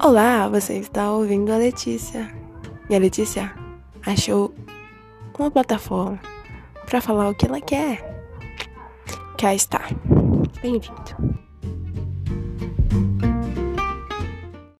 Olá, você está ouvindo a Letícia. E a Letícia achou uma plataforma para falar o que ela quer. Cá está. Bem-vindo.